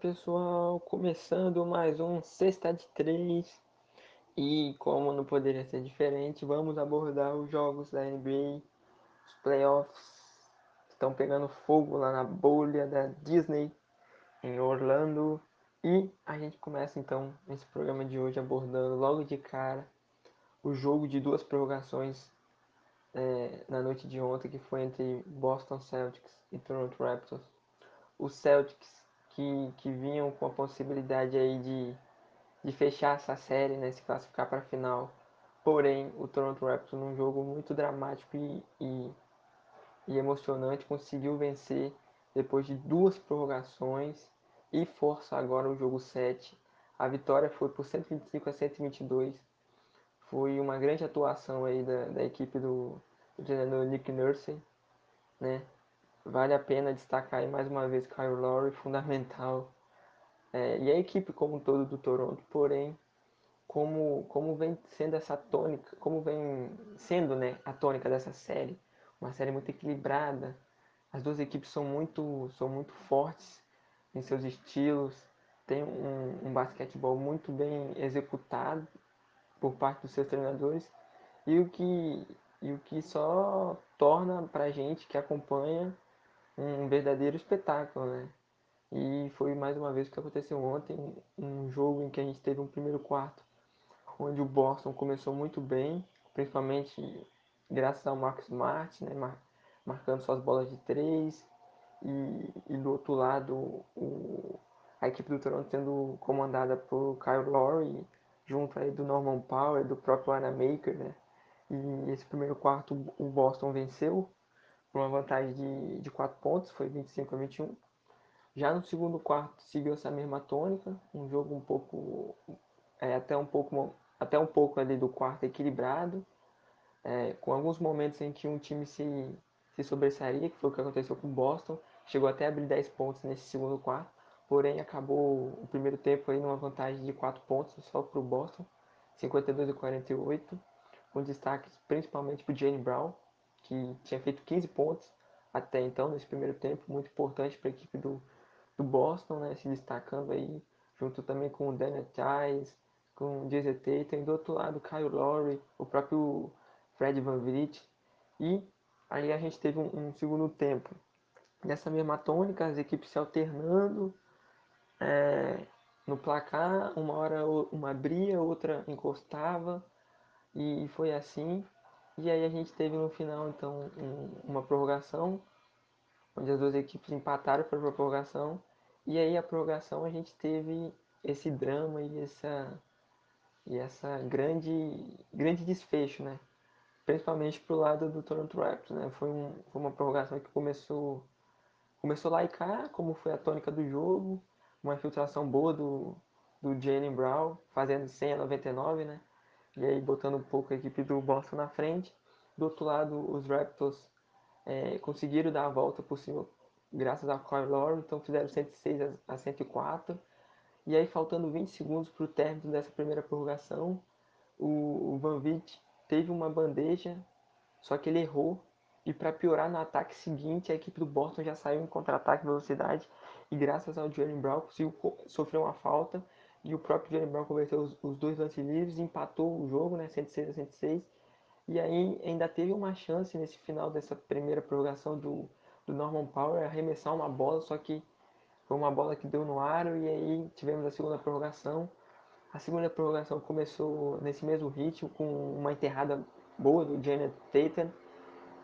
pessoal, começando mais um Sexta de Três. E como não poderia ser diferente, vamos abordar os jogos da NBA, os playoffs. Estão pegando fogo lá na bolha da Disney em Orlando. E a gente começa então esse programa de hoje abordando logo de cara o jogo de duas prorrogações é, na noite de ontem que foi entre Boston Celtics e Toronto Raptors. Os Celtics que, que vinham com a possibilidade aí de, de fechar essa série, né, se classificar para a final. Porém, o Toronto Raptors, num jogo muito dramático e, e, e emocionante, conseguiu vencer depois de duas prorrogações e força agora o jogo 7. A vitória foi por 125 a 122. Foi uma grande atuação aí da, da equipe do, do treinador Nick Nurse, né? Vale a pena destacar aí mais uma vez Kyle Lowry, fundamental. É, e a equipe como um todo do Toronto, porém, como, como vem sendo essa tônica, como vem sendo né, a tônica dessa série, uma série muito equilibrada. As duas equipes são muito, são muito fortes em seus estilos, tem um, um basquetebol muito bem executado por parte dos seus treinadores e o que, e o que só torna para gente que acompanha um verdadeiro espetáculo, né? E foi mais uma vez o que aconteceu ontem, um jogo em que a gente teve um primeiro quarto, onde o Boston começou muito bem, principalmente graças ao Marcus Smart, né? Mar marcando suas bolas de três, e, e do outro lado o, a equipe do Toronto sendo comandada por Kyle Lowry, junto aí do Norman Powell, do próprio Anamaker, né? E esse primeiro quarto o Boston venceu, por uma vantagem de, de 4 pontos, foi 25 a 21. Já no segundo quarto seguiu essa mesma tônica, um jogo um pouco é, até um pouco até um pouco ali do quarto equilibrado, é, com alguns momentos em que um time se, se sobressaía, que foi o que aconteceu com o Boston, chegou até a abrir 10 pontos nesse segundo quarto, porém acabou o primeiro tempo aí numa vantagem de 4 pontos só para o Boston, 52 a 48, com destaques principalmente para o Jane Brown, que tinha feito 15 pontos até então nesse primeiro tempo, muito importante para a equipe do, do Boston, né, se destacando aí, junto também com o Daniel Tice, com o Jason e do outro lado Kyle Lowry, o próprio Fred Van Vliet, e aí a gente teve um, um segundo tempo. Nessa mesma tônica, as equipes se alternando é, no placar, uma hora uma abria, outra encostava, e foi assim, e aí a gente teve no final, então, um, uma prorrogação, onde as duas equipes empataram para a prorrogação. E aí a prorrogação a gente teve esse drama e essa e essa grande grande desfecho, né? Principalmente pro lado do Toronto Raptors, né? Foi, um, foi uma prorrogação que começou começou lá e cá, como foi a tônica do jogo, uma infiltração boa do do Jalen Brown, fazendo 100 a 99, né? E aí botando um pouco a equipe do Boston na frente. Do outro lado, os Raptors é, conseguiram dar a volta por cima graças a Kyle Lowry, então fizeram 106 a 104. E aí, faltando 20 segundos para o término dessa primeira prorrogação, o, Van Vliet teve uma bandeja, só que ele errou. E para piorar, no ataque seguinte, a equipe do Boston já saiu em contra-ataque velocidade. E graças ao Jalen Brown conseguiu sofrer uma falta e o próprio Jalen Brown converteu os, os dois lances livres, empatou o jogo, né, 106 a 106. E aí ainda teve uma chance nesse final dessa primeira prorrogação do, do Norman Power arremessar uma bola, só que foi uma bola que deu no aro e aí tivemos a segunda prorrogação. A segunda prorrogação começou nesse mesmo ritmo, com uma enterrada boa do Janet Tatum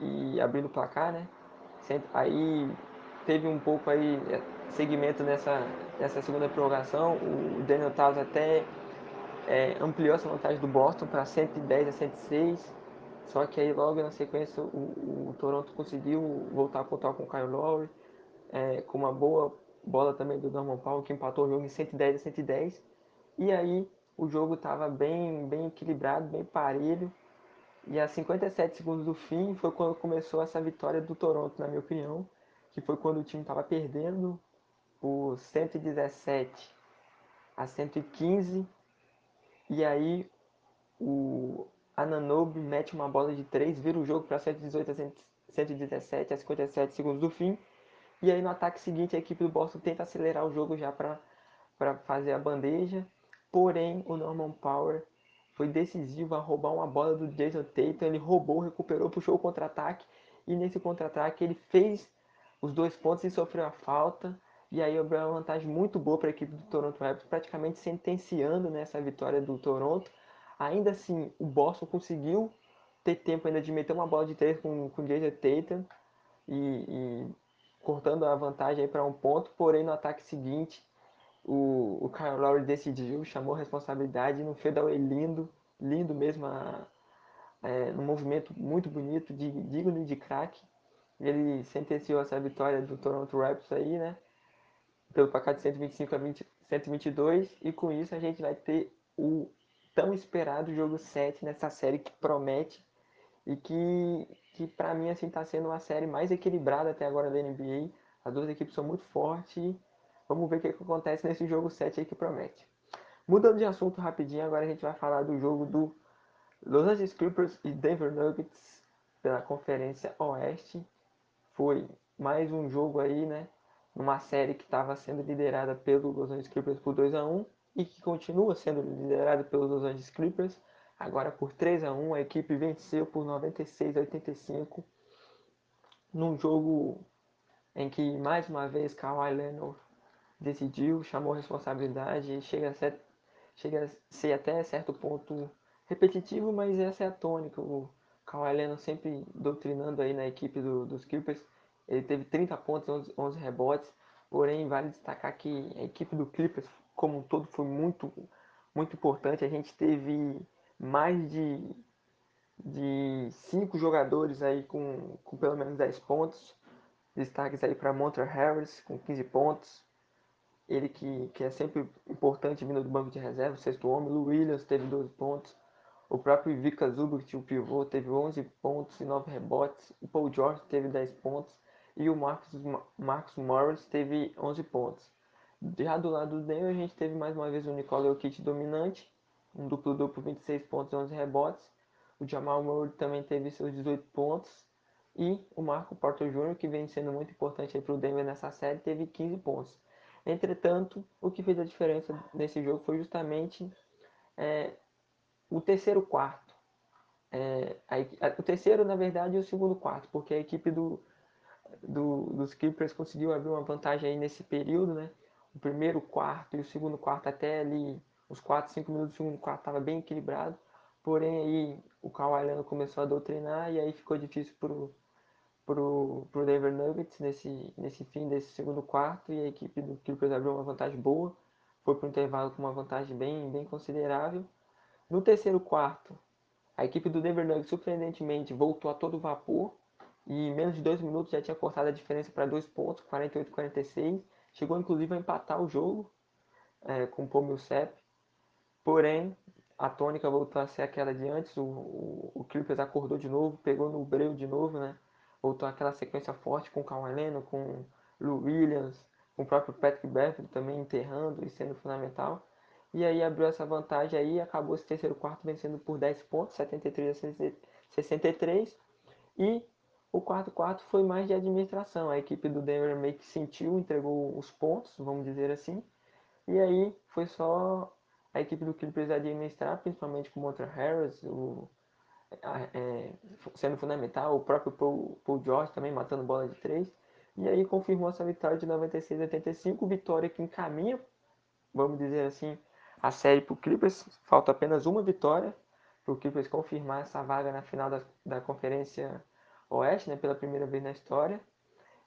e abrindo o placar, né? Aí teve um pouco aí segmento nessa, nessa segunda prorrogação. O Daniel Taus até é, ampliou essa vantagem do Boston para 110 a 106. Só que aí logo na sequência o, o Toronto conseguiu voltar a contar com o Kyle Lowry, é, com uma boa bola também do Norman Powell, que empatou o jogo em 110 a 110. E aí o jogo estava bem, bem equilibrado, bem parelho. E a 57 segundos do fim foi quando começou essa vitória do Toronto, na minha opinião, que foi quando o time estava perdendo por 117 a 115. E aí o Ananobi mete uma bola de 3, vira o jogo para 118 a 117 a 57 segundos do fim. E aí no ataque seguinte a equipe do Boston tenta acelerar o jogo já para fazer a bandeja. Porém, o Norman Power foi decisivo a roubar uma bola do Jason Tatum. Ele roubou, recuperou, puxou o contra-ataque. E nesse contra-ataque ele fez os dois pontos e sofreu a falta. E aí abriu uma vantagem muito boa para a equipe do Toronto Raptors, praticamente sentenciando nessa vitória do Toronto. Ainda assim, o Boston conseguiu ter tempo ainda de meter uma bola de três com, com o Jason Tatum e, e cortando a vantagem para um ponto, porém no ataque seguinte o, o Kyle Lowry decidiu, chamou a responsabilidade no fadeaway lindo, lindo mesmo, a, é, num movimento muito bonito, de, digno de craque. Ele sentenciou essa vitória do Toronto Raptors aí, né? Pelo placar de 125 a 20, 122, e com isso a gente vai ter o tão esperado jogo 7 nessa série que promete e que, que para mim assim está sendo uma série mais equilibrada até agora da NBA. As duas equipes são muito fortes. Vamos ver o que, que acontece nesse jogo 7 aí que promete. Mudando de assunto rapidinho, agora a gente vai falar do jogo do Los Angeles Clippers e Denver Nuggets pela Conferência Oeste. Foi mais um jogo aí, né? Numa série que estava sendo liderada pelo Los Angeles Clippers por 2 a 1 e que continua sendo liderada pelos Los Angeles Clippers. Agora por 3 a 1 a equipe venceu por 96 a 85 num jogo em que mais uma vez Kawhi Leonard decidiu, chamou responsabilidade, chega a ser, chega a ser até certo ponto repetitivo, mas essa é a tônica. O Kawhi Leonard sempre doutrinando aí na equipe do, dos Clippers. Ele teve 30 pontos, 11, 11 rebotes, porém vale destacar que a equipe do Clippers como um todo foi muito, muito importante. A gente teve mais de, de cinco jogadores aí com, com pelo menos 10 pontos. Destaques aí para Monter Harris com 15 pontos. Ele que, que é sempre importante vindo do banco de reserva, sexto homem. Lou Williams teve 12 pontos. O próprio Vika Zubac, o pivô, teve 11 pontos e 9 rebotes. O Paul George teve 10 pontos. E o Marcus, Marcus Morris teve 11 pontos. Já do lado do Denver, a gente teve mais uma vez o Nikola Jokic dominante, um duplo-duplo, 26 pontos e 11 rebotes. O Jamal Murray também teve seus 18 pontos. E o Marco Porter Jr., que vem sendo muito importante para o Denver nessa série, teve 15 pontos. Entretanto, o que fez a diferença nesse jogo foi justamente é, o terceiro quarto. É, a, a, o terceiro, na verdade, e o segundo quarto, porque a equipe do, do, dos Clippers conseguiu abrir uma vantagem aí nesse período, né? O primeiro quarto e o segundo quarto até ali os 4, 5 minutos do segundo quarto estava bem equilibrado, porém aí o Kawhi Leonard começou a doutrinar e aí ficou difícil pro pro, pro Denver Nuggets nesse, nesse fim desse segundo quarto e a equipe do Clippers abriu uma vantagem boa, foi para o intervalo com uma vantagem bem, bem considerável. No terceiro quarto, a equipe do Denver Nuggets surpreendentemente voltou a todo vapor e em menos de dois minutos já tinha cortado a diferença para dois pontos, 48-46. Chegou inclusive a empatar o jogo é, com o Millsap. Porém, a tônica voltou a ser aquela de antes. O, o, o Clippers acordou de novo, pegou no breu de novo, né? Voltou aquela sequência forte com o Kawhi Leonard, com Lou Williams, com o próprio Patrick Beverly também enterrando e sendo fundamental. E aí abriu essa vantagem aí, acabou esse terceiro quarto vencendo por 10 pontos, 73 a 63. E o quarto quarto foi mais de administração. A equipe do Denver meio que sentiu, entregou os pontos, vamos dizer assim. E aí foi só a equipe do Clippers administrar, principalmente com o Harris, o, é, sendo fundamental, o próprio Paul, Paul, George também matando bola de três. E aí confirmou essa vitória de 96 a 85, vitória que encaminha, vamos dizer assim, a série para o Clippers. Falta apenas uma vitória para o Clippers confirmar essa vaga na final da, da Conferência Oeste, né, pela primeira vez na história.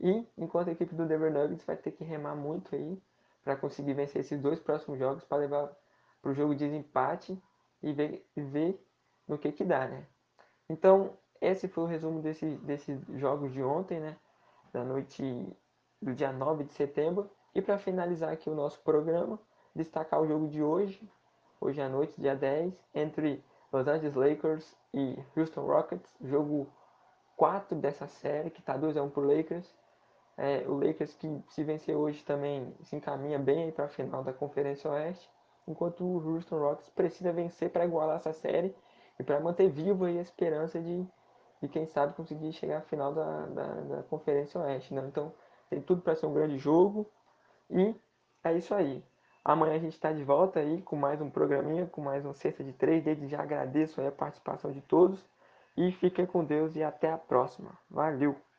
E enquanto a equipe do Denver Nuggets vai ter que remar muito aí para conseguir vencer esses dois próximos jogos para levar para o jogo de desempate e ver, e ver no que que dá, né? Então, esse foi o resumo desse, desses jogos de ontem, né? Da noite do dia 9 de setembro. E para finalizar aqui o nosso programa, destacar o jogo de hoje, hoje à noite, dia 10, entre Los Angeles Lakers e Houston Rockets, jogo 4 dessa série, que está 2 a 1 para o Lakers. É, o Lakers que se vencer hoje também se encaminha bem para a final da Conferência Oeste, enquanto o Houston Rockets precisa vencer para igualar essa série e para manter viva a esperança de, de quem sabe conseguir chegar à final da, da, da Conferência Oeste. Né? Então Tem tudo para ser um grande jogo. E é isso aí. Amanhã a gente está de volta aí com mais um programinha, com mais um Sexta de Três. Desde já agradeço a participação de todos. E fiquem com Deus e até a próxima. Valeu!